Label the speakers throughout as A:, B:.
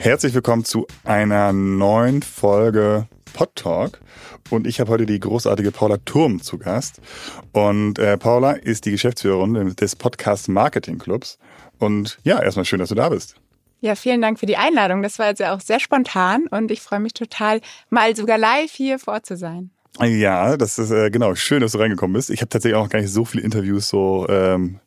A: Herzlich willkommen zu einer neuen Folge Pod Talk. Und ich habe heute die großartige Paula Turm zu Gast. Und äh, Paula ist die Geschäftsführerin des Podcast Marketing Clubs. Und ja, erstmal schön, dass du da bist.
B: Ja, vielen Dank für die Einladung. Das war jetzt ja auch sehr spontan und ich freue mich total, mal sogar live hier vor zu sein.
A: Ja, das ist äh, genau schön, dass du reingekommen bist. Ich habe tatsächlich auch noch gar nicht so viele Interviews so ähm,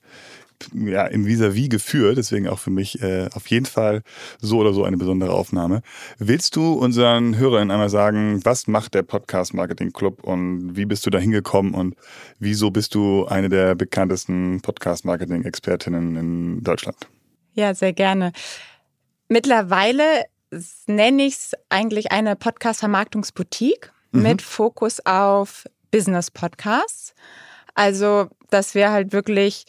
A: ja, im Vis-a-vis geführt, deswegen auch für mich äh, auf jeden Fall so oder so eine besondere Aufnahme. Willst du unseren Hörern einmal sagen, was macht der Podcast Marketing Club und wie bist du da hingekommen und wieso bist du eine der bekanntesten Podcast Marketing Expertinnen in Deutschland?
B: Ja, sehr gerne. Mittlerweile nenne ich es eigentlich eine Podcast-Vermarktungsboutique mhm. mit Fokus auf Business-Podcasts. Also, dass wir halt wirklich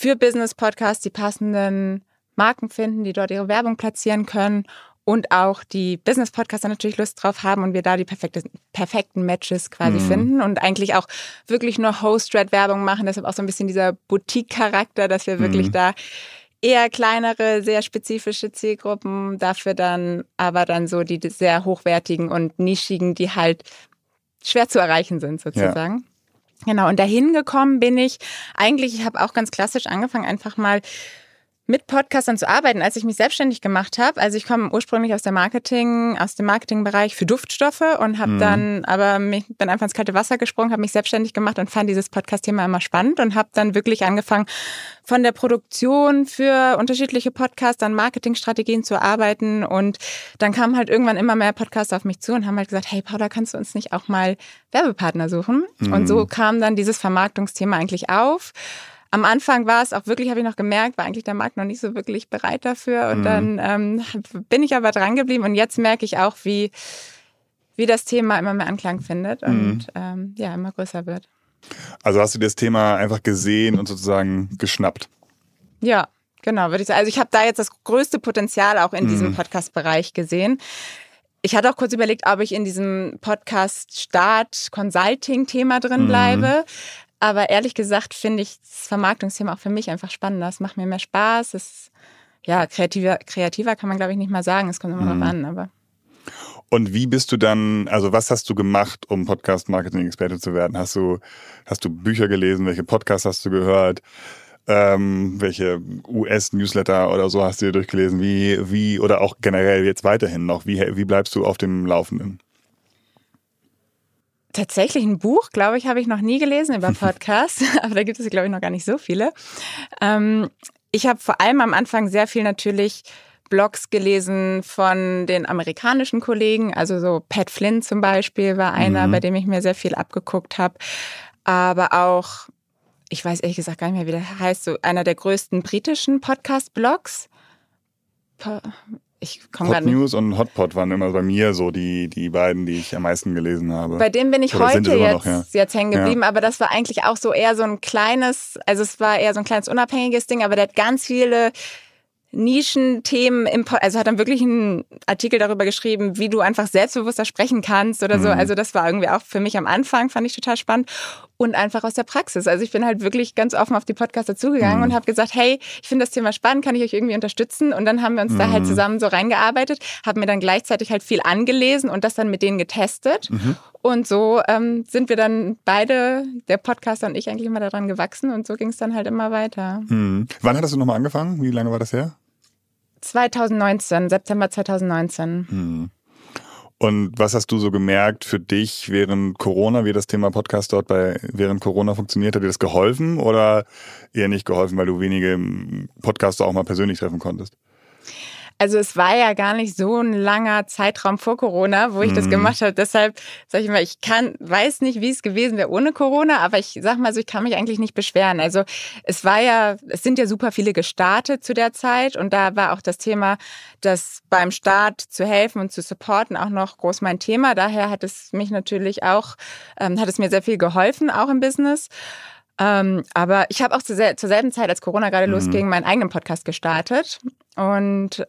B: für Business-Podcasts die passenden Marken finden, die dort ihre Werbung platzieren können und auch die Business-Podcaster natürlich Lust drauf haben und wir da die perfekte, perfekten Matches quasi mhm. finden und eigentlich auch wirklich nur Host-Red-Werbung machen. Deshalb auch so ein bisschen dieser Boutique-Charakter, dass wir wirklich mhm. da eher kleinere, sehr spezifische Zielgruppen, dafür dann aber dann so die sehr hochwertigen und nischigen, die halt schwer zu erreichen sind sozusagen. Ja. Genau, und dahin gekommen bin ich. Eigentlich, ich habe auch ganz klassisch angefangen, einfach mal mit Podcastern zu arbeiten, als ich mich selbstständig gemacht habe. Also ich komme ursprünglich aus der Marketing, aus dem Marketingbereich für Duftstoffe und habe mhm. dann aber mich, bin einfach ins kalte Wasser gesprungen, habe mich selbstständig gemacht und fand dieses Podcast-Thema immer spannend und habe dann wirklich angefangen, von der Produktion für unterschiedliche Podcasts an Marketingstrategien zu arbeiten und dann kamen halt irgendwann immer mehr Podcasts auf mich zu und haben halt gesagt, hey Paula, kannst du uns nicht auch mal Werbepartner suchen? Mhm. Und so kam dann dieses Vermarktungsthema eigentlich auf am Anfang war es auch wirklich, habe ich noch gemerkt, war eigentlich der Markt noch nicht so wirklich bereit dafür. Und mhm. dann ähm, bin ich aber dran geblieben und jetzt merke ich auch, wie, wie das Thema immer mehr Anklang findet und mhm. ähm, ja, immer größer wird.
A: Also hast du das Thema einfach gesehen und sozusagen geschnappt?
B: Ja, genau, würde ich sagen. Also ich habe da jetzt das größte Potenzial auch in mhm. diesem Podcast-Bereich gesehen. Ich hatte auch kurz überlegt, ob ich in diesem Podcast Start Consulting Thema drin mhm. Aber ehrlich gesagt finde ich das Vermarktungsthema auch für mich einfach spannender. Es macht mir mehr Spaß. Es ja, kreativer, kreativer kann man, glaube ich, nicht mal sagen. Es kommt immer mhm. drauf an, aber.
A: Und wie bist du dann, also was hast du gemacht, um Podcast-Marketing-Experte zu werden? Hast du, hast du Bücher gelesen? Welche Podcasts hast du gehört? Ähm, welche US-Newsletter oder so hast du dir durchgelesen? Wie, wie, oder auch generell jetzt weiterhin noch, wie, wie bleibst du auf dem Laufenden?
B: Tatsächlich ein Buch, glaube ich, habe ich noch nie gelesen über Podcasts, aber da gibt es, glaube ich, noch gar nicht so viele. Ähm, ich habe vor allem am Anfang sehr viel natürlich Blogs gelesen von den amerikanischen Kollegen, also so Pat Flynn zum Beispiel war einer, mhm. bei dem ich mir sehr viel abgeguckt habe, aber auch, ich weiß ehrlich gesagt gar nicht mehr, wie der heißt, so einer der größten britischen Podcast-Blogs
A: ich komme Hot News und Hotpot waren immer bei mir so die, die beiden, die ich am meisten gelesen habe.
B: Bei dem bin ich Oder heute jetzt, noch, ja. jetzt hängen geblieben, ja. aber das war eigentlich auch so eher so ein kleines, also es war eher so ein kleines unabhängiges Ding, aber der hat ganz viele Nischenthemen im, also hat dann wirklich einen Artikel darüber geschrieben, wie du einfach selbstbewusster sprechen kannst oder so. Mhm. Also das war irgendwie auch für mich am Anfang, fand ich total spannend und einfach aus der Praxis. Also ich bin halt wirklich ganz offen auf die Podcaster zugegangen mhm. und habe gesagt, hey, ich finde das Thema spannend, kann ich euch irgendwie unterstützen? Und dann haben wir uns mhm. da halt mhm. zusammen so reingearbeitet, haben mir dann gleichzeitig halt viel angelesen und das dann mit denen getestet. Mhm. Und so ähm, sind wir dann beide, der Podcaster und ich, eigentlich immer daran gewachsen und so ging es dann halt immer weiter.
A: Mhm. Wann hattest du nochmal angefangen? Wie lange war das her?
B: 2019, September 2019.
A: Hm. Und was hast du so gemerkt für dich während Corona, wie das Thema Podcast dort bei während Corona funktioniert? Hat dir das geholfen oder eher nicht geholfen, weil du wenige Podcaster auch mal persönlich treffen konntest?
B: Also es war ja gar nicht so ein langer Zeitraum vor Corona, wo ich mhm. das gemacht habe. Deshalb sage ich mal, ich kann, weiß nicht, wie es gewesen wäre ohne Corona, aber ich sag mal so, ich kann mich eigentlich nicht beschweren. Also es war ja, es sind ja super viele gestartet zu der Zeit und da war auch das Thema, das beim Start zu helfen und zu supporten auch noch groß mein Thema. Daher hat es mich natürlich auch, ähm, hat es mir sehr viel geholfen, auch im Business. Ähm, aber ich habe auch zur, zur, selben Zeit, als Corona gerade mhm. losging, meinen eigenen Podcast gestartet. Und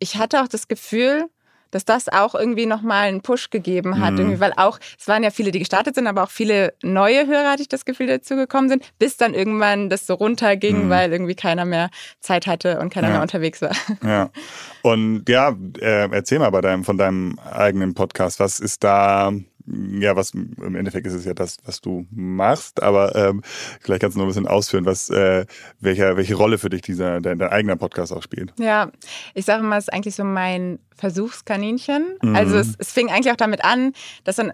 B: ich hatte auch das Gefühl, dass das auch irgendwie nochmal einen Push gegeben hat. Mhm. Weil auch, es waren ja viele, die gestartet sind, aber auch viele neue Hörer, hatte ich das Gefühl, dazu gekommen sind, bis dann irgendwann das so runterging, mhm. weil irgendwie keiner mehr Zeit hatte und keiner ja. mehr unterwegs war.
A: Ja. Und ja, äh, erzähl mal bei deinem, von deinem eigenen Podcast. Was ist da ja, was im Endeffekt ist es ja das, was du machst, aber ähm, vielleicht kannst du noch ein bisschen ausführen, was äh, welcher, welche Rolle für dich dieser dein, dein eigener Podcast auch spielt.
B: Ja, ich sage immer, es ist eigentlich so mein Versuchskaninchen. Mhm. Also es, es fing eigentlich auch damit an, dass dann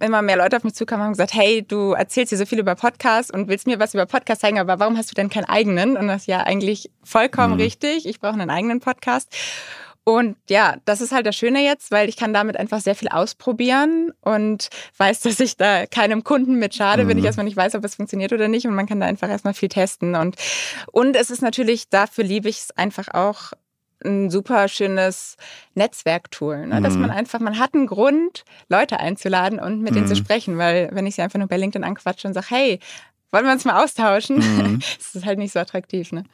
B: immer mehr Leute auf mich zukamen und haben gesagt, hey, du erzählst hier so viel über Podcasts und willst mir was über Podcasts zeigen, aber warum hast du denn keinen eigenen? Und das ist ja eigentlich vollkommen mhm. richtig. Ich brauche einen eigenen Podcast. Und ja, das ist halt das Schöne jetzt, weil ich kann damit einfach sehr viel ausprobieren und weiß, dass ich da keinem Kunden mit schade, mhm. wenn ich erstmal nicht weiß, ob es funktioniert oder nicht. Und man kann da einfach erstmal viel testen. Und, und es ist natürlich, dafür liebe ich es einfach auch, ein super schönes Netzwerktool, ne? dass mhm. man einfach, man hat einen Grund, Leute einzuladen und mit mhm. denen zu mhm. sprechen, weil wenn ich sie einfach nur bei LinkedIn anquatsche und sage, hey, wollen wir uns mal austauschen, mhm. das ist halt nicht so attraktiv. Ne?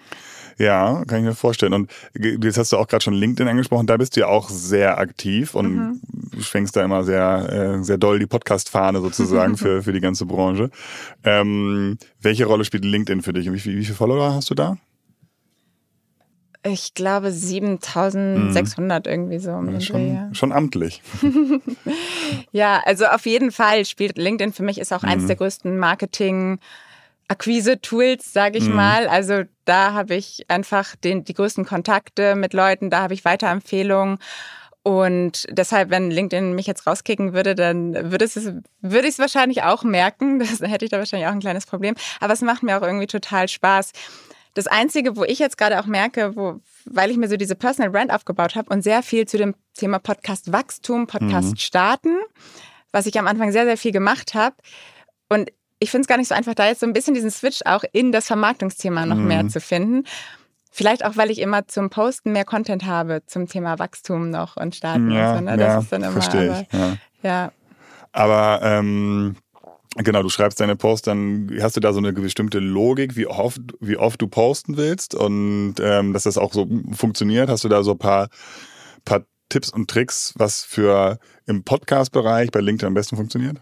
A: Ja, kann ich mir vorstellen. Und jetzt hast du auch gerade schon LinkedIn angesprochen, da bist du ja auch sehr aktiv und mhm. schwenkst da immer sehr, äh, sehr doll die Podcast-Fahne sozusagen für, für die ganze Branche. Ähm, welche Rolle spielt LinkedIn für dich und wie, wie, viele Follower hast du da?
B: Ich glaube 7600 mhm. irgendwie so. Um
A: ja, schon, ja. schon amtlich.
B: ja, also auf jeden Fall spielt LinkedIn für mich ist auch mhm. eins der größten Marketing- Akquise-Tools, sage ich mhm. mal. Also da habe ich einfach den, die größten Kontakte mit Leuten, da habe ich Weiterempfehlungen. Und deshalb, wenn LinkedIn mich jetzt rauskicken würde, dann würde, es, würde ich es wahrscheinlich auch merken. Das hätte ich da wahrscheinlich auch ein kleines Problem. Aber es macht mir auch irgendwie total Spaß. Das Einzige, wo ich jetzt gerade auch merke, wo, weil ich mir so diese Personal Brand aufgebaut habe und sehr viel zu dem Thema Podcast Wachstum, Podcast mhm. starten, was ich am Anfang sehr, sehr viel gemacht habe. Und ich finde es gar nicht so einfach, da jetzt so ein bisschen diesen Switch auch in das Vermarktungsthema noch mhm. mehr zu finden. Vielleicht auch, weil ich immer zum Posten mehr Content habe zum Thema Wachstum noch und Starten ja, und so. Ne? Das ja, ist dann immer. Verstehe aber, ich, ja. ja.
A: Aber ähm, genau, du schreibst deine Posts, dann hast du da so eine bestimmte Logik, wie oft, wie oft du posten willst und ähm, dass das auch so funktioniert. Hast du da so ein paar, paar Tipps und Tricks, was für im Podcast-Bereich bei LinkedIn am besten funktioniert?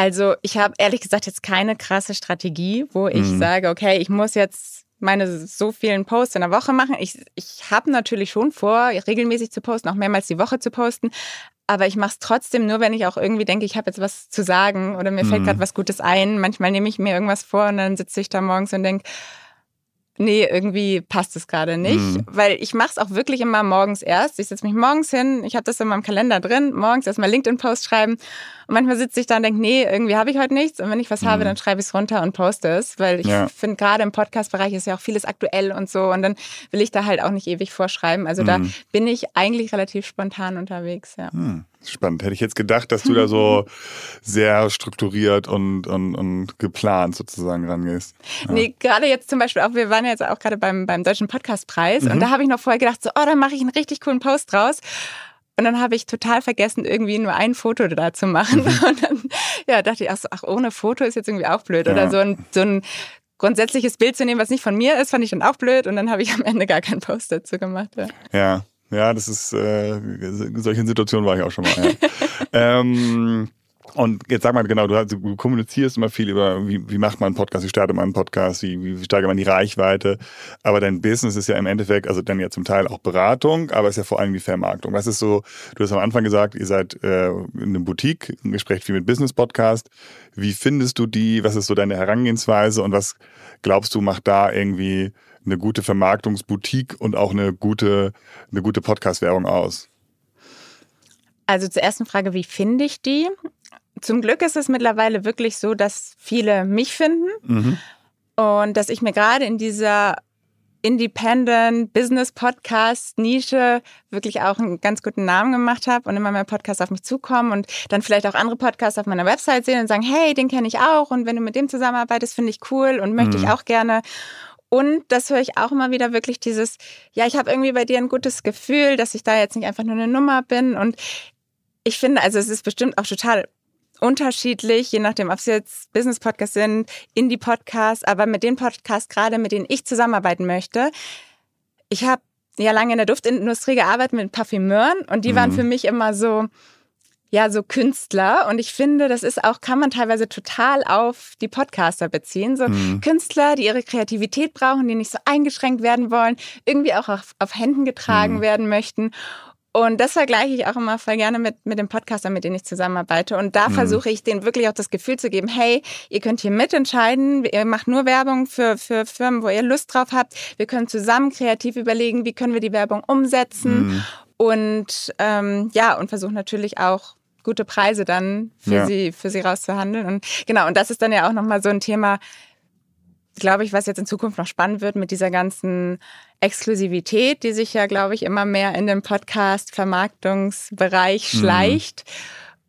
B: Also ich habe ehrlich gesagt jetzt keine krasse Strategie, wo ich mhm. sage, okay, ich muss jetzt meine so vielen Posts in der Woche machen. Ich, ich habe natürlich schon vor, regelmäßig zu posten, auch mehrmals die Woche zu posten. Aber ich mache es trotzdem nur, wenn ich auch irgendwie denke, ich habe jetzt was zu sagen oder mir mhm. fällt gerade was Gutes ein. Manchmal nehme ich mir irgendwas vor und dann sitze ich da morgens und denke, nee, irgendwie passt es gerade nicht, mhm. weil ich mache es auch wirklich immer morgens erst. Ich setze mich morgens hin, ich habe das in meinem Kalender drin, morgens erstmal LinkedIn-Post schreiben und manchmal sitze ich da und denke, nee, irgendwie habe ich heute nichts und wenn ich was mhm. habe, dann schreibe ich es runter und poste es, weil ich ja. finde, gerade im Podcast-Bereich ist ja auch vieles aktuell und so und dann will ich da halt auch nicht ewig vorschreiben. Also mhm. da bin ich eigentlich relativ spontan unterwegs, ja.
A: Spannend. Hätte ich jetzt gedacht, dass du da so sehr strukturiert und, und, und geplant sozusagen rangehst.
B: Ja. Nee, gerade jetzt zum Beispiel auch, wir waren ja jetzt auch gerade beim, beim Deutschen Podcastpreis mhm. und da habe ich noch vorher gedacht, so, oh, da mache ich einen richtig coolen Post draus. Und dann habe ich total vergessen, irgendwie nur ein Foto da zu machen. Mhm. Und dann ja, dachte ich, ach, so, ach, ohne Foto ist jetzt irgendwie auch blöd. Ja. Oder so ein, so ein grundsätzliches Bild zu nehmen, was nicht von mir ist, fand ich dann auch blöd. Und dann habe ich am Ende gar keinen Post dazu gemacht.
A: Ja. ja. Ja, das ist, äh, in solchen Situationen war ich auch schon mal. Ja. ähm, und jetzt sag mal genau, du, du, kommunizierst immer viel über, wie, wie macht man einen Podcast, wie startet man einen Podcast, wie, wie steigert man die Reichweite. Aber dein Business ist ja im Endeffekt, also dann ja zum Teil auch Beratung, aber es ist ja vor allem die Vermarktung. Was ist so, du hast am Anfang gesagt, ihr seid äh, in einem Boutique, ihr sprecht viel mit Business-Podcast. Wie findest du die? Was ist so deine Herangehensweise und was glaubst du, macht da irgendwie eine gute Vermarktungsboutique und auch eine gute, eine gute Podcast-Werbung aus?
B: Also zur ersten Frage, wie finde ich die? Zum Glück ist es mittlerweile wirklich so, dass viele mich finden mhm. und dass ich mir gerade in dieser Independent Business Podcast Nische wirklich auch einen ganz guten Namen gemacht habe und immer mehr Podcasts auf mich zukommen und dann vielleicht auch andere Podcasts auf meiner Website sehen und sagen, hey, den kenne ich auch und wenn du mit dem zusammenarbeitest, finde ich cool und möchte mhm. ich auch gerne. Und das höre ich auch immer wieder wirklich dieses, ja, ich habe irgendwie bei dir ein gutes Gefühl, dass ich da jetzt nicht einfach nur eine Nummer bin. Und ich finde, also es ist bestimmt auch total unterschiedlich, je nachdem, ob es jetzt Business-Podcasts sind, Indie-Podcasts, aber mit den Podcasts gerade, mit denen ich zusammenarbeiten möchte, ich habe ja lange in der Duftindustrie gearbeitet mit Parfümeuren und die waren
A: Mhm.
B: für mich immer so, ja, so Künstler. Und ich finde, das ist auch, kann man teilweise total auf die Podcaster beziehen. So
A: Mhm.
B: Künstler, die ihre Kreativität brauchen, die nicht so eingeschränkt werden wollen, irgendwie auch auf, auf Händen getragen
A: Mhm.
B: werden möchten. Und das vergleiche ich auch immer voll gerne mit, mit den Podcastern, mit denen ich zusammenarbeite. Und da
A: Mhm.
B: versuche ich denen wirklich auch das Gefühl zu geben, hey, ihr könnt hier mitentscheiden, ihr macht nur Werbung für, für Firmen, wo ihr Lust drauf habt. Wir können zusammen kreativ überlegen, wie können wir die Werbung umsetzen.
A: Mhm.
B: Und ähm, ja, und versuchen natürlich auch gute Preise dann für
A: Ja.
B: sie, für sie rauszuhandeln. Und genau, und das ist dann ja auch nochmal so ein Thema, glaube ich, was jetzt in Zukunft noch spannend wird mit dieser ganzen Exklusivität, die sich ja, glaube ich, immer mehr in den Podcast-Vermarktungsbereich
A: Mhm.
B: schleicht.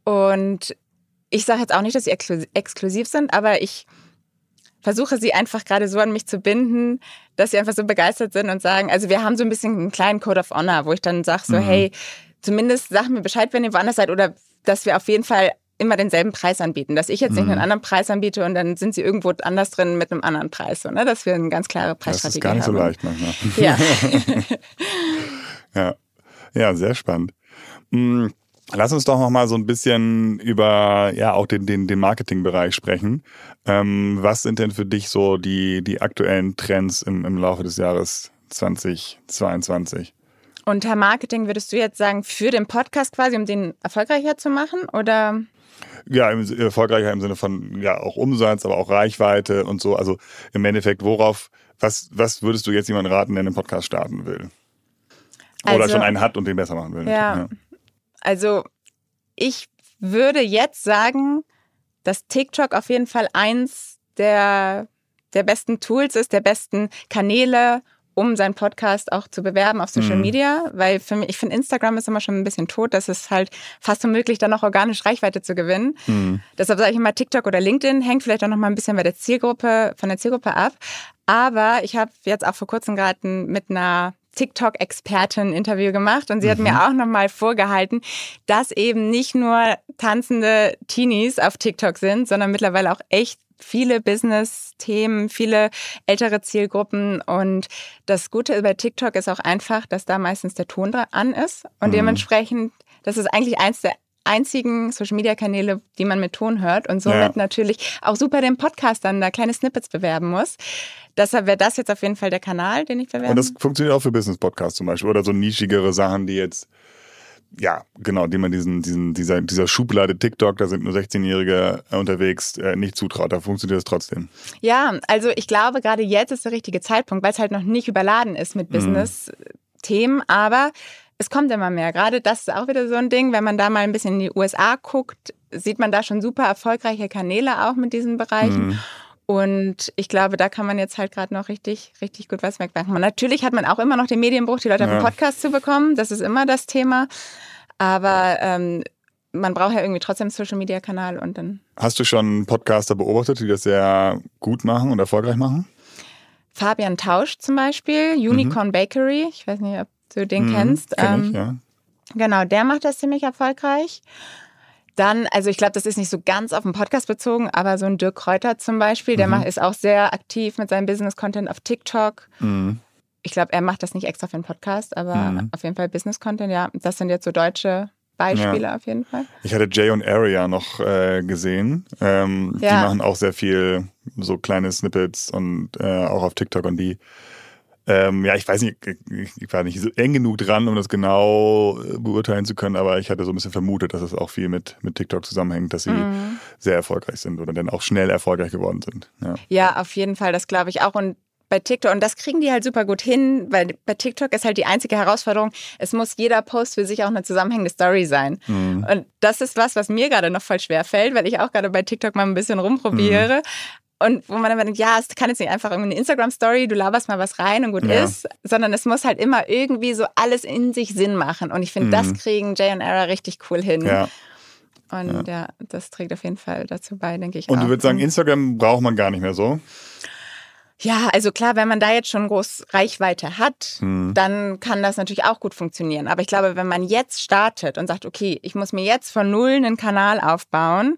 B: Und ich sage jetzt auch nicht, dass sie exklu- exklusiv sind, aber ich versuche sie einfach gerade so an mich zu binden, dass sie einfach so begeistert sind und sagen, also wir haben so ein bisschen einen kleinen Code of Honor, wo ich dann sage so,
A: Mhm.
B: hey, zumindest sag mir Bescheid, wenn ihr woanders seid oder dass wir auf jeden Fall immer denselben Preis anbieten, dass ich jetzt nicht
A: Mhm.
B: einen anderen Preis anbiete und dann sind sie irgendwo anders drin mit einem anderen Preis, so, ne? dass wir eine ganz klare
A: Das
B: Preisstrategie
A: ist gar nicht so
B: haben.
A: leicht manchmal.
B: Ja.
A: Ja, ja sehr spannend. Mm, Lass uns doch noch mal so ein bisschen über ja auch den, den, den Marketingbereich sprechen. Ähm, was sind denn für dich so die, die aktuellen Trends im, im Laufe des Jahres 2022?
B: Unter Marketing würdest du jetzt sagen, für den Podcast quasi, um den erfolgreicher zu machen? Oder?
A: Ja, im, erfolgreicher im Sinne von ja auch Umsatz, aber auch Reichweite und so. Also im Endeffekt, worauf, was, was würdest du jetzt jemandem raten, der einen Podcast starten will? Oder
B: Also-
A: schon einen hat und den besser machen will?
B: Ja. Also ich würde jetzt sagen, dass TikTok auf jeden Fall eins der, der besten Tools ist, der besten Kanäle, um seinen Podcast auch zu bewerben auf Social
A: Mhm.
B: Media, weil für mich, ich finde Instagram ist immer schon ein bisschen tot, das ist halt fast unmöglich, da noch organisch Reichweite zu gewinnen.
A: Mhm.
B: Deshalb sage ich immer, TikTok oder LinkedIn hängt vielleicht auch noch mal ein bisschen bei der Zielgruppe, von der Zielgruppe ab. Aber ich habe jetzt auch vor kurzem gerade mit einer TikTok-Expertin ein Interview gemacht und sie hat
A: Mhm.
B: mir auch noch mal vorgehalten, dass eben nicht nur tanzende Teenies auf TikTok sind, sondern mittlerweile auch echt viele Business-Themen, viele ältere Zielgruppen. Und das Gute bei TikTok ist auch einfach, dass da meistens der Ton dran an ist. Und
A: Mhm.
B: dementsprechend, das ist eigentlich eins der einzigen Social-Media-Kanäle, die man mit Ton hört und somit
A: Ja.
B: natürlich auch super den Podcast dann da kleine Snippets bewerben muss. Deshalb wäre das jetzt auf jeden Fall der Kanal, den ich bewerben
A: Und das funktioniert auch für Business-Podcasts zum Beispiel oder so nischigere Sachen, die jetzt, ja, genau, die man diesen, diesen, dieser, dieser Schublade TikTok, da sind nur 16-Jährige unterwegs, äh, nicht zutraut. Da funktioniert es trotzdem.
B: Ja, also ich glaube, gerade jetzt ist der richtige Zeitpunkt, weil es halt noch nicht überladen ist mit
A: Mhm.
B: Business-Themen, aber es kommt immer mehr. Gerade das ist auch wieder so ein Ding, wenn man da mal ein bisschen in die USA guckt, sieht man da schon super erfolgreiche Kanäle auch mit diesen Bereichen.
A: Mhm.
B: Und ich glaube, da kann man jetzt halt gerade noch richtig, richtig gut was wegmachen. Natürlich hat man auch immer noch den Medienbruch, die Leute auf
A: Ja.
B: den Podcast zu bekommen. Das ist immer das Thema. Aber ähm, man braucht ja irgendwie trotzdem einen Social-Media-Kanal und dann
A: Hast du schon Podcaster beobachtet, die das sehr gut machen und erfolgreich machen?
B: Fabian Tausch zum Beispiel, Unicorn Bakery. Ich weiß nicht, ob du den
A: Mhm,
B: kennst.
A: kenn ich,
B: Ähm,
A: ja.
B: Genau, der macht das ziemlich erfolgreich. Dann, also ich glaube, das ist nicht so ganz auf den Podcast bezogen, aber so ein Dirk Kräuter zum Beispiel, der
A: Mhm.
B: macht, ist auch sehr aktiv mit seinem Business-Content auf TikTok.
A: Mhm.
B: Ich glaube, er macht das nicht extra für den Podcast, aber
A: Mhm.
B: auf jeden Fall Business-Content, ja. Das sind jetzt so deutsche Beispiele auf jeden Fall.
A: Ich hatte Jay und Area noch äh, gesehen. Ähm, Die
B: Ja.
A: machen auch sehr viel so kleine Snippets und äh, auch auf TikTok und die ähm, ja, ich weiß nicht, ich, war nicht so eng genug dran, um das genau äh, beurteilen zu können, aber ich hatte so ein bisschen vermutet, dass es auch viel mit, mit TikTok zusammenhängt, dass sie
B: Mhm.
A: sehr erfolgreich sind oder dann auch schnell erfolgreich geworden sind. Ja.
B: Ja, auf jeden Fall, das glaube ich auch. Und bei TikTok, und das kriegen die halt super gut hin, weil bei TikTok ist halt die einzige Herausforderung, es muss jeder Post für sich auch eine zusammenhängende Story sein.
A: Mhm.
B: Und das ist was, was mir gerade noch voll schwer fällt, weil ich auch gerade bei TikTok mal ein bisschen rumprobiere. Und wo man dann denkt, ja, es kann jetzt nicht einfach irgendwie eine Instagram-Story, du laberst mal was rein und gut
A: Ja.
B: ist, sondern es muss halt immer irgendwie so alles in sich Sinn machen. Und ich finde,
A: Mhm.
B: das kriegen Jay und Era richtig cool hin.
A: ja.
B: Und ja. das trägt auf jeden Fall dazu bei, denke ich
A: Und
B: auch.
A: du würdest sagen, Instagram braucht man gar nicht mehr so?
B: Ja, also klar, wenn man da jetzt schon groß Reichweite hat,
A: Mhm.
B: dann kann das natürlich auch gut funktionieren. Aber ich glaube, wenn man jetzt startet und sagt, okay, ich muss mir jetzt von Null einen Kanal aufbauen,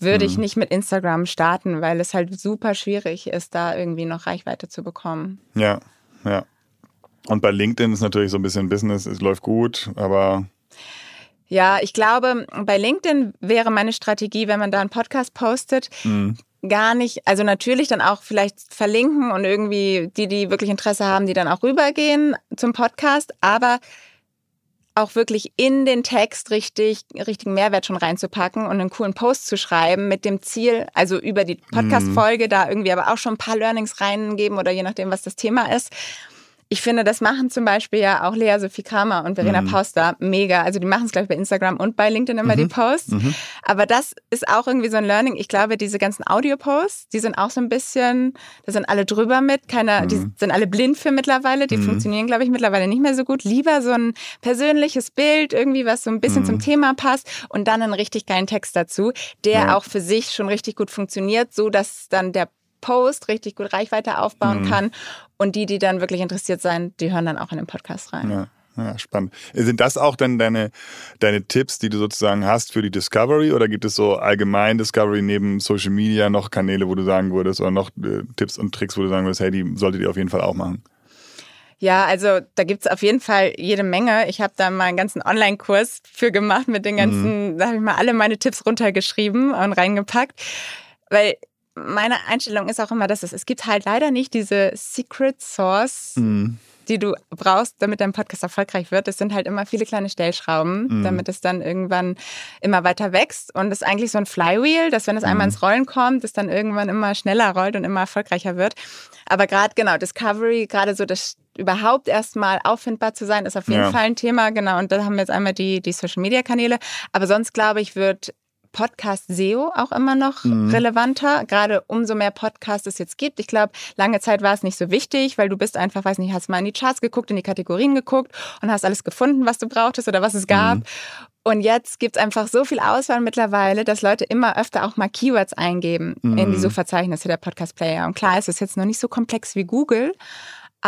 B: würde ich
A: Mhm.
B: nicht mit Instagram starten, weil es halt super schwierig ist, da irgendwie noch Reichweite zu bekommen.
A: Ja, ja. Und bei LinkedIn ist natürlich so ein bisschen Business, es läuft gut, aber
B: ja, ich glaube, bei LinkedIn wäre meine Strategie, wenn man da einen Podcast postet, mhm. gar nicht, also natürlich dann auch vielleicht verlinken und irgendwie die, die wirklich Interesse haben, die dann auch rübergehen zum Podcast, aber auch wirklich in den Text richtig, richtigen Mehrwert schon reinzupacken und einen coolen Post zu schreiben mit dem Ziel, also über die mhm. Podcast-Folge da irgendwie aber auch schon ein paar Learnings reingeben oder je nachdem, was das Thema ist ich finde, das machen zum Beispiel ja auch Lea Sophie Kramer und Verena mhm. Pauster mega. Also die machen es, glaube ich, bei Instagram und bei LinkedIn immer mhm. die Posts. Mhm. Aber das ist auch irgendwie so ein Learning. Ich glaube, diese ganzen Audio-Posts, die sind auch so ein bisschen, da sind alle drüber mit. Keiner, die mhm. sind alle blind für mittlerweile. Die mhm. funktionieren, glaube ich, mittlerweile nicht mehr so gut. Lieber so ein persönliches Bild, irgendwie, was so ein bisschen zum mhm. Thema passt und dann einen richtig geilen Text dazu, der ja. auch für sich schon richtig gut funktioniert, so dass dann der Post richtig gut Reichweite aufbauen mhm. kann. Und die, die dann wirklich interessiert sein, die hören dann auch in den Podcast rein.
A: Ja. Ja, spannend. Sind das auch dann deine, deine Tipps, die du sozusagen hast für die Discovery oder gibt es so allgemein Discovery neben Social Media noch Kanäle, wo du sagen würdest oder noch äh, Tipps und Tricks, wo du sagen würdest, hey, die solltet ihr auf jeden Fall auch machen?
B: Ja, also da gibt's auf jeden Fall jede Menge. Ich habe da mal einen ganzen Online-Kurs für gemacht mit den ganzen, mhm. da habe ich mal alle meine Tipps runtergeschrieben und reingepackt. Weil meine Einstellung ist auch immer, dass es, es gibt halt leider nicht diese Secret Source, mhm. die du brauchst, damit dein Podcast erfolgreich wird. Es sind halt immer viele kleine Stellschrauben, mhm. damit es dann irgendwann immer weiter wächst. Und es ist eigentlich so ein Flywheel, dass wenn es einmal mhm. ins Rollen kommt, es dann irgendwann immer schneller rollt und immer erfolgreicher wird. Aber gerade genau, Discovery, gerade so das überhaupt erstmal auffindbar zu sein, ist auf jeden ja. Fall ein Thema. Genau. Und da haben wir jetzt einmal die, die Social Media Kanäle. Aber sonst glaube ich, wird Podcast SEO auch immer noch mhm. relevanter, gerade umso mehr Podcasts es jetzt gibt. Ich glaube, lange Zeit war es nicht so wichtig, weil du bist einfach, weiß nicht, hast mal in die Charts geguckt, in die Kategorien geguckt und hast alles gefunden, was du brauchtest oder was es gab. Mhm. Und jetzt gibt es einfach so viel Auswahl mittlerweile, dass Leute immer öfter auch mal Keywords eingeben mhm. in die mhm. Suchverzeichnisse der Podcast-Player. Und klar, es ist jetzt noch nicht so komplex wie Google,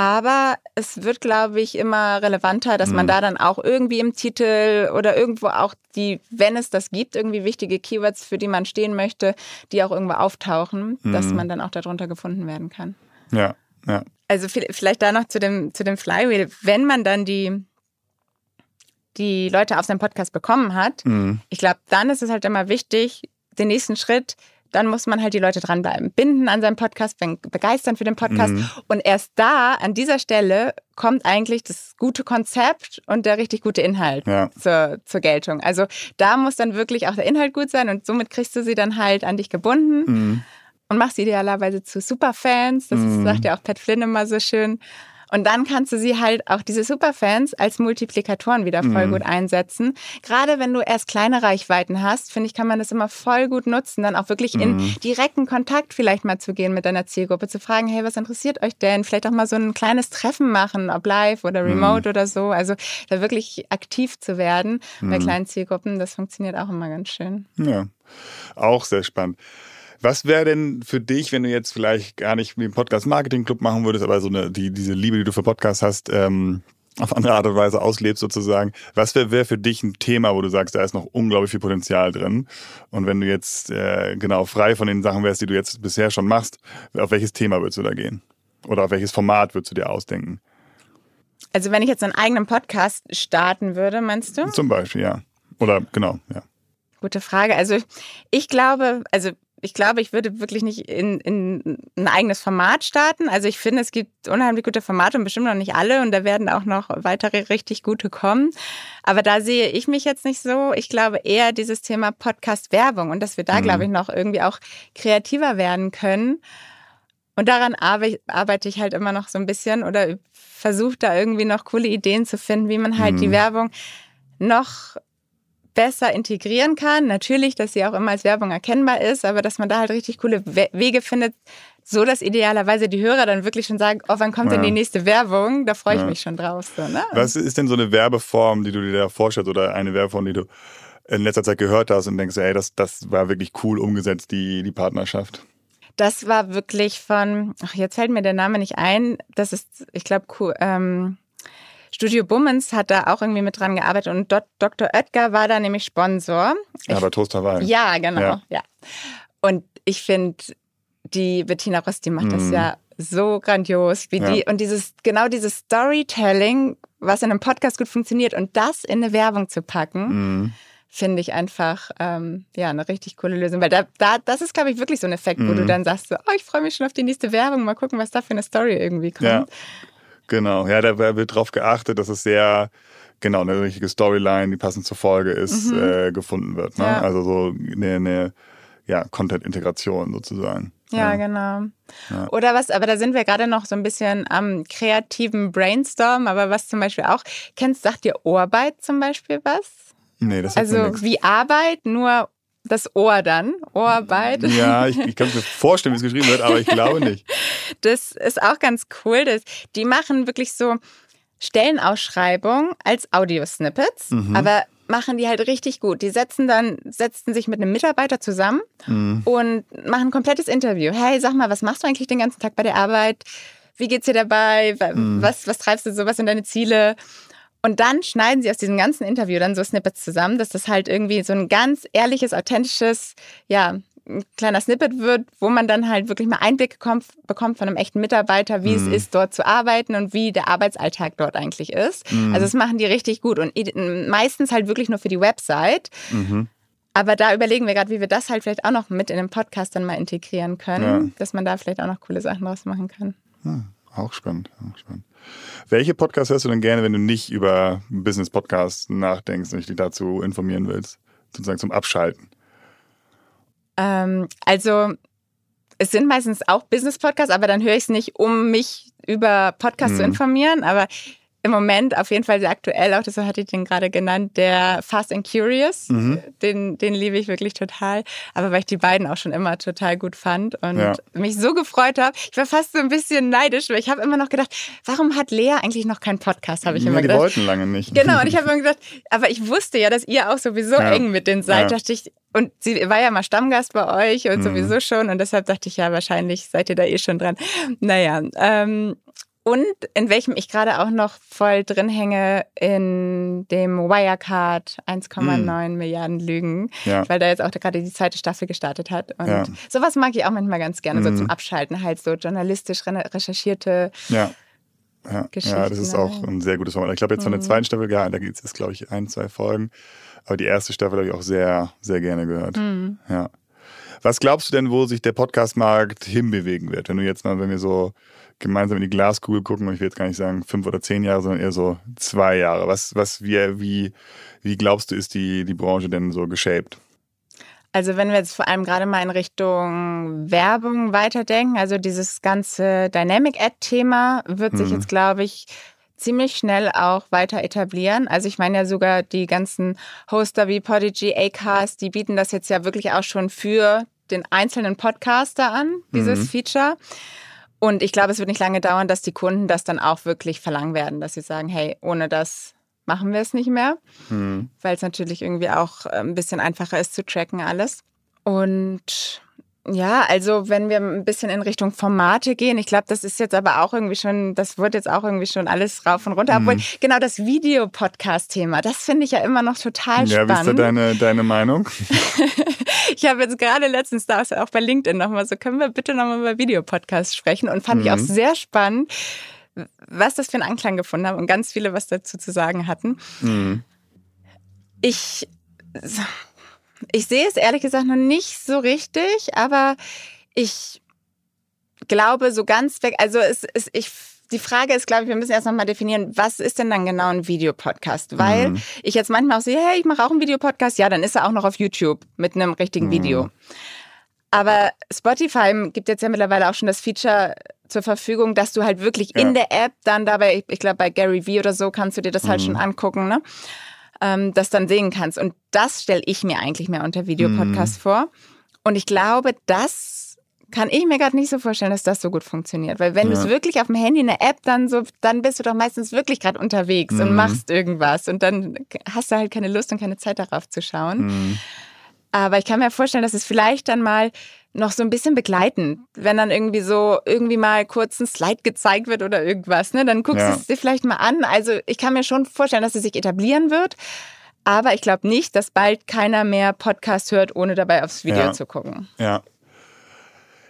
B: aber es wird, glaube ich, immer relevanter, dass man mhm. da dann auch irgendwie im Titel oder irgendwo auch die, wenn es das gibt, irgendwie wichtige Keywords, für die man stehen möchte, die auch irgendwo auftauchen, mhm. dass man dann auch darunter gefunden werden kann.
A: Ja, ja.
B: Also vielleicht da noch zu dem, zu dem Flywheel. Wenn man dann die, die Leute auf seinen Podcast bekommen hat, mhm. ich glaube, dann ist es halt immer wichtig, den nächsten Schritt dann muss man halt die Leute dranbleiben. Binden an seinem Podcast, begeistern für den Podcast. Mhm. Und erst da, an dieser Stelle, kommt eigentlich das gute Konzept und der richtig gute Inhalt ja. zur, zur Geltung. Also da muss dann wirklich auch der Inhalt gut sein und somit kriegst du sie dann halt an dich gebunden. Mhm. Und machst sie idealerweise zu Superfans. Das mhm. sagt ja auch Pat Flynn immer so schön. Und dann kannst du sie halt auch diese Superfans als Multiplikatoren wieder voll mhm. gut einsetzen. Gerade wenn du erst kleine Reichweiten hast, finde ich, kann man das immer voll gut nutzen, dann auch wirklich mhm. in direkten Kontakt vielleicht mal zu gehen mit deiner Zielgruppe, zu fragen, hey, was interessiert euch denn? Vielleicht auch mal so ein kleines Treffen machen, ob live oder mhm. remote mhm. oder so. Also da wirklich aktiv zu werden bei mhm. kleinen Zielgruppen, das funktioniert auch immer ganz schön.
A: Ja, auch sehr spannend. Was wäre denn für dich, wenn du jetzt vielleicht gar nicht wie ein Podcast Marketing Club machen würdest, aber so eine, die, diese Liebe, die du für Podcasts hast, ähm, auf andere Art und Weise auslebst sozusagen. Was wäre wär für dich ein Thema, wo du sagst, da ist noch unglaublich viel Potenzial drin? Und wenn du jetzt äh, genau frei von den Sachen wärst, die du jetzt bisher schon machst, auf welches Thema würdest du da gehen? Oder auf welches Format würdest du dir ausdenken?
B: Also wenn ich jetzt einen eigenen Podcast starten würde, meinst du?
A: Zum Beispiel, ja. Oder genau, ja.
B: Gute Frage. Also ich glaube, also ich glaube, ich würde wirklich nicht in, in ein eigenes Format starten. Also ich finde, es gibt unheimlich gute Formate und bestimmt noch nicht alle und da werden auch noch weitere richtig gute kommen. Aber da sehe ich mich jetzt nicht so. Ich glaube eher dieses Thema Podcast-Werbung und dass wir da, mhm. glaube ich, noch irgendwie auch kreativer werden können. Und daran arbeite ich halt immer noch so ein bisschen oder versuche da irgendwie noch coole Ideen zu finden, wie man halt mhm. die Werbung noch besser integrieren kann. Natürlich, dass sie auch immer als Werbung erkennbar ist, aber dass man da halt richtig coole Wege findet, so dass idealerweise die Hörer dann wirklich schon sagen, oh, wann kommt ja. denn die nächste Werbung? Da freue ich ja. mich schon drauf. So, ne?
A: Was ist denn so eine Werbeform, die du dir da vorstellst oder eine Werbeform, die du in letzter Zeit gehört hast und denkst, ey, das, das war wirklich cool umgesetzt, die, die Partnerschaft?
B: Das war wirklich von, ach, jetzt fällt mir der Name nicht ein. Das ist, ich glaube, cool, ähm, Studio Bummens hat da auch irgendwie mit dran gearbeitet und Dr. Oetker war da nämlich Sponsor.
A: Ja, bei Toast Hawaii.
B: Ja, genau. Ja. ja. Und ich finde, die Bettina Rost, die macht mm. das mhm. ja so grandios, wie
A: Ja.
B: die und dieses genau dieses Storytelling, was in einem Podcast gut funktioniert und das in eine Werbung zu packen,
A: Mhm.
B: finde ich einfach ähm, ja eine richtig coole Lösung, weil da, da das ist glaube ich wirklich so ein Effekt, wo
A: Mhm.
B: du dann sagst so, oh, ich freue mich schon auf die nächste Werbung, mal gucken, was da für eine Story irgendwie kommt.
A: Ja, genau. Ja, da wird drauf geachtet, dass es sehr, genau, eine richtige Storyline, die passend zur Folge ist, äh, gefunden wird. Ne?
B: Mhm. Ja.
A: Also so eine, eine ja, Content-Integration sozusagen.
B: Ja, genau. Oder was, aber da sind wir gerade noch so ein bisschen am kreativen Brainstorm, aber was zum Beispiel auch, kennst, sagt dir Ohrbeit zum Beispiel was?
A: Nee, das mir
B: Also wie Arbeit, nur das Ohr dann. Ohrbeit.
A: Ja, ich, ich kann mir vorstellen, wie es geschrieben wird, aber ich glaube nicht.
B: Das ist auch ganz cool. Das, die machen wirklich so Stellenausschreibungen als Audiosnippets,
A: Mhm.
B: aber machen die halt richtig gut. Die setzen dann, setzen sich mit einem Mitarbeiter zusammen
A: Mhm.
B: und machen ein komplettes Interview. Hey, sag mal, was machst du eigentlich den ganzen Tag bei der Arbeit? Wie geht's dir dabei?
A: Mhm.
B: Was, was treibst du so? Was sind deine Ziele? Und dann schneiden sie aus diesem ganzen Interview dann so Snippets zusammen, dass das halt irgendwie so ein ganz ehrliches, authentisches, ja, ein kleiner Snippet wird, wo man dann halt wirklich mal Einblick bekommt, bekommt von einem echten Mitarbeiter, wie
A: Mhm.
B: es ist, dort zu arbeiten und wie der Arbeitsalltag dort eigentlich ist.
A: Mhm.
B: Also das machen die richtig gut und meistens halt wirklich nur für die Website.
A: Mhm.
B: Aber da überlegen wir gerade, wie wir das halt vielleicht auch noch mit in den Podcast dann mal integrieren können,
A: Ja.
B: dass man da vielleicht auch noch coole Sachen draus machen kann.
A: Ah, auch spannend, auch spannend. Welche Podcasts hörst du denn gerne, wenn du nicht über Business-Podcasts nachdenkst und dich dazu informieren willst? Sozusagen zum Abschalten.
B: Ähm, also es sind meistens auch Business-Podcasts, aber dann höre ich es nicht, um mich über Podcasts zu
A: Mhm.
B: informieren. Aber im Moment auf jeden Fall sehr aktuell, auch deshalb hatte ich den gerade genannt, der Fast and Curious.
A: Mhm.
B: Den, den liebe ich wirklich total. Aber weil ich die beiden auch schon immer total gut fand und
A: Ja.
B: mich so gefreut habe. Ich war fast so ein bisschen neidisch, weil ich habe immer noch gedacht, warum hat Lea eigentlich noch keinen Podcast, habe ich
A: Ja,
B: immer
A: die
B: gedacht.
A: wollten lange nicht.
B: Genau, und ich habe immer gedacht, aber ich wusste ja, dass ihr auch sowieso
A: Ja.
B: eng mit denen seid.
A: Ja.
B: Dachte ich, und sie war ja mal Stammgast bei euch und
A: Mhm.
B: sowieso schon. Und deshalb dachte ich, ja, wahrscheinlich seid ihr da eh schon dran. Naja, ähm, und in welchem ich gerade auch noch voll drin hänge, in dem Wirecard 1,9 Milliarden Lügen.
A: Ja.
B: weil da jetzt auch gerade die zweite Staffel gestartet hat. Und
A: Ja.
B: sowas mag ich auch manchmal ganz gerne, so
A: Mhm.
B: zum Abschalten, halt so journalistisch re- recherchierte.
A: Ja. Ja,
B: Geschichten
A: ja, das ist auch ein sehr gutes Format. Ich glaube, jetzt von der
B: Mhm.
A: zweiten Staffel, ja, da gibt es jetzt, glaube ich, ein, zwei Folgen. Aber die erste Staffel habe ich auch sehr, sehr gerne gehört.
B: Mhm.
A: Ja. Was glaubst du denn, wo sich der Podcast-Markt hinbewegen wird? Wenn du jetzt mal, wenn wir so gemeinsam in die Glaskugel gucken, und ich will jetzt gar nicht sagen fünf oder zehn Jahre, sondern eher so zwei Jahre. Was, was, wie, wie, wie glaubst du, ist die, die Branche denn so geshaped?
B: Also wenn wir jetzt vor allem gerade mal in Richtung Werbung weiterdenken, also dieses ganze Dynamic Ad-Thema wird sich
A: Mhm.
B: jetzt, glaube ich, ziemlich schnell auch weiter etablieren. Also ich meine ja sogar die ganzen Hoster wie Podigy, Acast, die bieten das jetzt ja wirklich auch schon für den einzelnen Podcaster an, dieses
A: Mhm.
B: Feature. Und ich glaube, es wird nicht lange dauern, dass die Kunden das dann auch wirklich verlangen werden, dass sie sagen, hey, ohne das machen wir es nicht mehr
A: Hm.
B: weil es natürlich irgendwie auch äh, ein bisschen einfacher ist zu tracken alles. Und ja, also wenn wir ein bisschen in Richtung Formate gehen, ich glaube, das ist jetzt aber auch irgendwie schon, das wird jetzt auch irgendwie schon alles rauf und runter. Obwohl, genau das Videopodcast-Thema, das finde ich ja immer noch total
A: Ja, wie ist da
B: spannend.
A: deine, deine Meinung?
B: Ich habe jetzt gerade letztens da auch bei LinkedIn nochmal so, können wir bitte nochmal über Videopodcasts sprechen? Und fand ich auch
A: Mhm.
B: sehr spannend, was das für einen Anklang gefunden haben und ganz viele was dazu zu sagen hatten.
A: Hm.
B: Ich, ich sehe es ehrlich gesagt noch nicht so richtig, aber ich glaube so ganz weg, also es ist, ich, die Frage ist, glaube ich, wir müssen erst nochmal definieren, was ist denn dann genau ein Videopodcast? Weil
A: Mhm.
B: ich jetzt manchmal auch sehe, hey, ich mache auch einen Videopodcast, ja, dann ist er auch noch auf YouTube mit einem richtigen
A: Mhm.
B: Video. Aber Spotify gibt jetzt ja mittlerweile auch schon das Feature zur Verfügung, dass du halt wirklich
A: Ja.
B: in der App dann dabei, ich, ich glaube bei Gary Vee oder so kannst du dir das halt
A: Mhm.
B: schon angucken, ne? Ähm, das dann sehen kannst. Und das stelle ich mir eigentlich mehr unter Videopodcast
A: Mhm.
B: vor. Und ich glaube, das kann ich mir gerade nicht so vorstellen, dass das so gut funktioniert. Weil wenn du
A: Ja.
B: es wirklich auf dem Handy in der App dann so, dann bist du doch meistens wirklich gerade unterwegs und
A: Mhm.
B: machst irgendwas. Und dann hast du halt keine Lust und keine Zeit darauf zu schauen.
A: Hm.
B: Aber ich kann mir vorstellen, dass es vielleicht dann mal noch so ein bisschen begleiten, wenn dann irgendwie so irgendwie mal kurz ein Slide gezeigt wird oder irgendwas, ne? Dann guckst
A: Ja.
B: du es dir vielleicht mal an. Also ich kann mir schon vorstellen, dass es sich etablieren wird. Aber ich glaube nicht, dass bald keiner mehr Podcast hört, ohne dabei aufs Video
A: Ja.
B: zu gucken.
A: Ja.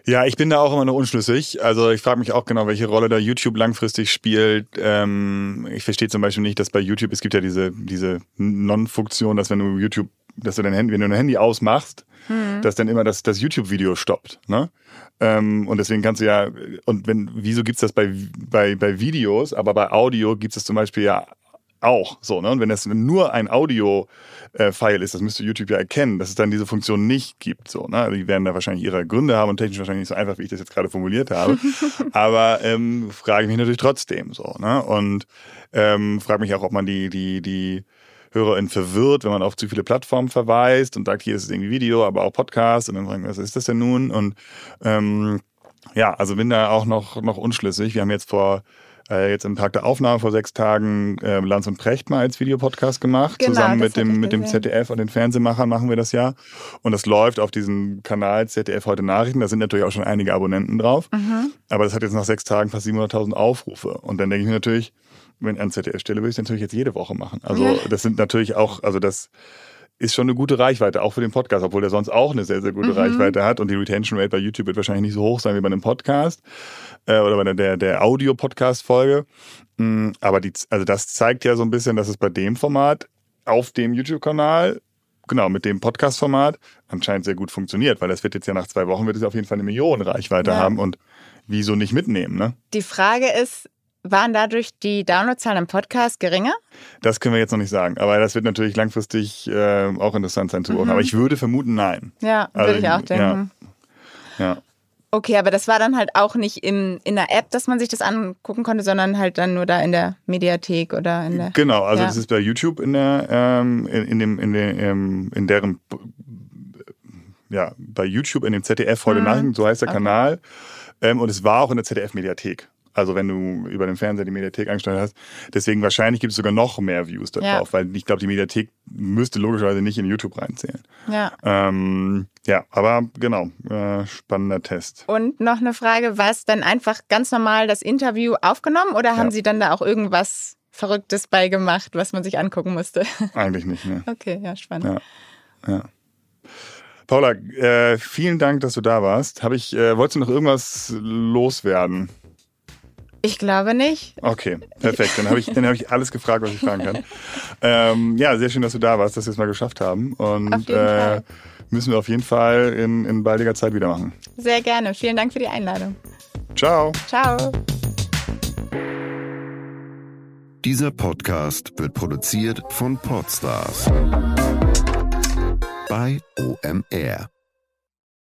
A: Ja, ich bin da auch immer noch unschlüssig. Also ich frage mich auch genau, welche Rolle da YouTube langfristig spielt. Ähm, ich verstehe zum Beispiel nicht, dass bei YouTube, es gibt ja diese, diese Non-Funktion, dass wenn du YouTube, dass du dein Handy, wenn du dein Handy ausmachst, hm. dass dann immer das, das YouTube-Video stoppt. Ne? Ähm, und deswegen kannst du ja, und wenn, wieso gibt's das bei, bei, bei Videos, aber bei Audio gibt es zum Beispiel ja auch. So, ne? Und wenn das nur ein Audio-File ist, das müsste YouTube ja erkennen, dass es dann diese Funktion nicht gibt. So, ne? Die werden da wahrscheinlich ihre Gründe haben und technisch wahrscheinlich nicht so einfach, wie ich das jetzt gerade formuliert habe. Aber ähm, frage ich mich natürlich trotzdem so. Ne? Und ähm, frage mich auch, ob man die, die, die HörerInnen verwirrt, wenn man auf zu viele Plattformen verweist und sagt, hier ist es irgendwie Video, aber auch Podcast und dann fragen, was ist das denn nun? Und ähm, ja, also bin da auch noch, noch unschlüssig. Wir haben jetzt vor äh, jetzt im Tag der Aufnahme vor sechs Tagen äh, Lanz und Precht mal als Videopodcast gemacht. Genau, Zusammen mit dem, mit dem ZDF und den Fernsehmachern machen wir das ja. Und das läuft auf diesem Kanal ZDF heute Nachrichten. Da sind natürlich auch schon einige Abonnenten drauf. Mhm. Aber das hat jetzt nach sechs Tagen fast 700.000 Aufrufe. Und dann denke ich mir natürlich, wenn ich an ZDF stelle, würde ich es natürlich jetzt jede Woche machen. Also das sind natürlich auch, also das ist schon eine gute Reichweite, auch für den Podcast, obwohl der sonst auch eine sehr, sehr gute mhm. Reichweite hat. Und die Retention Rate bei YouTube wird wahrscheinlich nicht so hoch sein wie bei einem Podcast äh, oder bei der, der Audio-Podcast-Folge. Mm, aber die, also das zeigt ja so ein bisschen, dass es bei dem Format auf dem YouTube-Kanal genau, mit dem Podcast-Format anscheinend sehr gut funktioniert, weil das wird jetzt ja nach zwei Wochen wird es auf jeden Fall eine Million Reichweite ja. haben und wieso nicht mitnehmen, ne?
B: Die Frage ist, waren dadurch die Downloadzahlen im Podcast geringer?
A: Das können wir jetzt noch nicht sagen, aber das wird natürlich langfristig äh, auch interessant sein zu beobachten. Mhm. Aber ich würde vermuten, nein.
B: Ja, also, würde ich auch denken. Ja. ja. Okay, aber das war dann halt auch nicht in, in der App, dass man sich das angucken konnte, sondern halt dann nur da in der Mediathek oder in der.
A: Genau, also ja. das ist bei YouTube in der ähm, in, in dem in der ähm, in deren ja bei YouTube in dem ZDF heute mhm. Nachrichten, so heißt der okay. Kanal. Ähm, und es war auch in der ZDF-Mediathek. Also wenn du über den Fernseher die Mediathek eingestellt hast. Deswegen wahrscheinlich gibt es sogar noch mehr Views da drauf, ja. weil ich glaube, die Mediathek müsste logischerweise nicht in YouTube reinzählen. Ja. Ähm, ja, aber genau, äh, spannender Test.
B: Und noch eine Frage, war es dann einfach ganz normal das Interview aufgenommen oder haben ja. Sie dann da auch irgendwas Verrücktes beigemacht, was man sich angucken musste?
A: Eigentlich nicht, ne.
B: Okay, ja, spannend.
A: Ja. ja. Paula, äh, vielen Dank, dass du da warst. Hab ich, äh, wolltest du noch irgendwas loswerden?
B: Ich glaube nicht.
A: Okay, perfekt. Dann habe ich, hab ich alles gefragt, was ich fragen kann. ähm, ja, sehr schön, dass du da warst, dass wir es mal geschafft haben. Und äh, müssen wir auf jeden Fall in, in baldiger Zeit wieder machen.
B: Sehr gerne. Vielen Dank für die Einladung.
A: Ciao.
B: Ciao.
C: Dieser Podcast wird produziert von Podstars bei OMR.